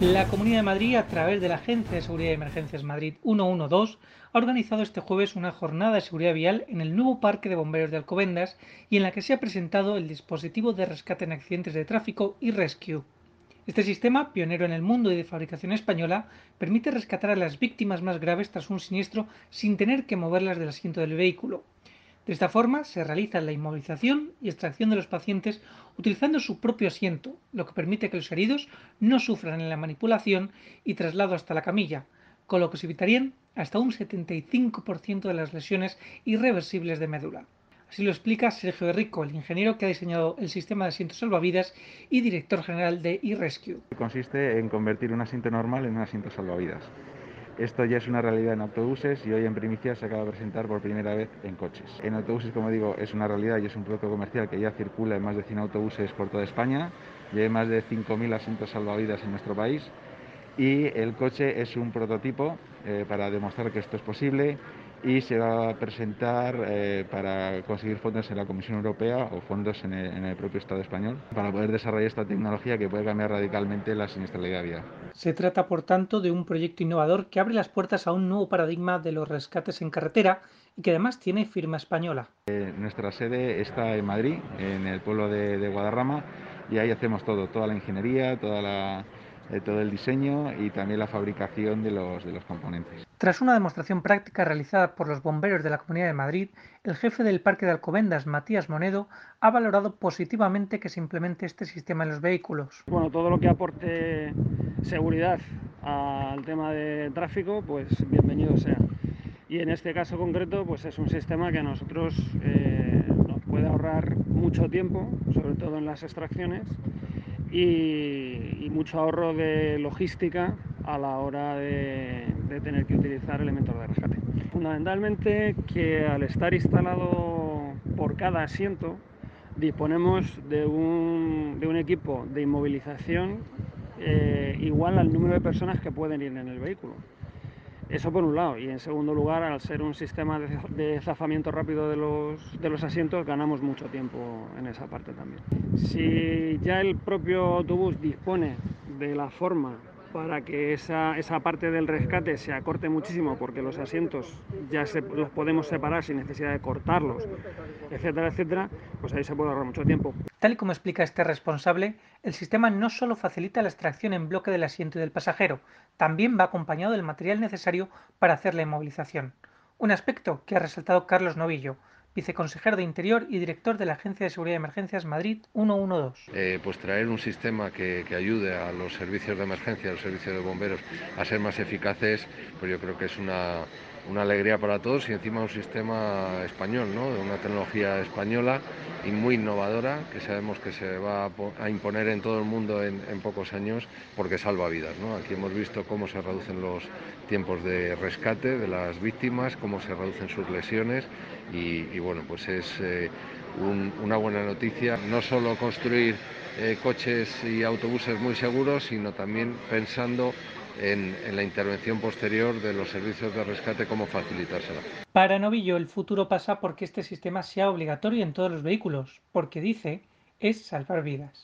La Comunidad de Madrid, a través de la Agencia de Seguridad y Emergencias Madrid 112, ha organizado este jueves una jornada de seguridad vial en el nuevo Parque de Bomberos de Alcobendas y en la que se ha presentado el dispositivo de rescate en accidentes de tráfico y rescue. Este sistema, pionero en el mundo y de fabricación española, permite rescatar a las víctimas más graves tras un siniestro sin tener que moverlas del asiento del vehículo. De esta forma se realiza la inmovilización y extracción de los pacientes utilizando su propio asiento, lo que permite que los heridos no sufran en la manipulación y traslado hasta la camilla, con lo que se evitarían hasta un 75% de las lesiones irreversibles de médula. Así lo explica Sergio Rico, el ingeniero que ha diseñado el sistema de asientos salvavidas y director general de eRescue. Consiste en convertir un asiento normal en un asiento salvavidas. Esto ya es una realidad en autobuses y hoy en primicia se acaba de presentar por primera vez en coches. En autobuses, como digo, es una realidad y es un producto comercial que ya circula en más de 100 autobuses por toda España. Y hay más de 5.000 asientos salvavidas en nuestro país. Y el coche es un prototipo eh, para demostrar que esto es posible y se va a presentar eh, para conseguir fondos en la Comisión Europea o fondos en el, propio Estado español para poder desarrollar esta tecnología que puede cambiar radicalmente la siniestralidad vial. Se trata, por tanto, de un proyecto innovador que abre las puertas a un nuevo paradigma de los rescates en carretera y que además tiene firma española. Eh, nuestra sede está en Madrid, en el pueblo de, de Guadarrama, y ahí hacemos todo, toda la ingeniería, toda la de todo el diseño y también la fabricación de los, de los componentes. Tras una demostración práctica realizada por los bomberos de la Comunidad de Madrid, el jefe del Parque de Alcobendas, Matías Monedo, ha valorado positivamente que se implemente este sistema en los vehículos. Bueno, todo lo que aporte seguridad al tema de tráfico, pues bienvenido sea. Y en este caso concreto, pues es un sistema que a nosotros eh, nos puede ahorrar mucho tiempo, sobre todo en las extracciones, y, mucho ahorro de logística a la hora de, tener que utilizar elementos de rescate. Fundamentalmente que al estar instalado por cada asiento disponemos de un, equipo de inmovilización eh, igual al número de personas que pueden ir en el vehículo. Eso por un lado. Y en segundo lugar, al ser un sistema de, zafamiento rápido de los, de los asientos, ganamos mucho tiempo en esa parte también. Si ya el propio autobús dispone de la forma para que esa, esa, parte del rescate se acorte muchísimo porque los asientos ya se, los podemos separar sin necesidad de cortarlos, etcétera, etcétera, pues ahí se puede ahorrar mucho tiempo. Tal y como explica este responsable, el sistema no solo facilita la extracción en bloque del asiento y del pasajero, también va acompañado del material necesario para hacer la inmovilización. Un aspecto que ha resaltado Carlos Novillo, viceconsejero de Interior y director de la Agencia de Seguridad de Emergencias Madrid 112. Eh, pues traer un sistema que, ayude a los servicios de emergencia, a los servicios de bomberos a ser más eficaces, pues yo creo que es una, alegría para todos y encima un sistema español, ¿no? de una tecnología española y muy innovadora que sabemos que se va a imponer en todo el mundo en, pocos años porque salva vidas. ¿no? Aquí hemos visto cómo se reducen los tiempos de rescate de las víctimas, cómo se reducen sus lesiones y, bueno, pues es eh, una buena noticia, no solo construir eh, coches y autobuses muy seguros, sino también pensando en, la intervención posterior de los servicios de rescate, cómo facilitársela. Para Novillo, el futuro pasa porque este sistema sea obligatorio en todos los vehículos, porque dice es salvar vidas.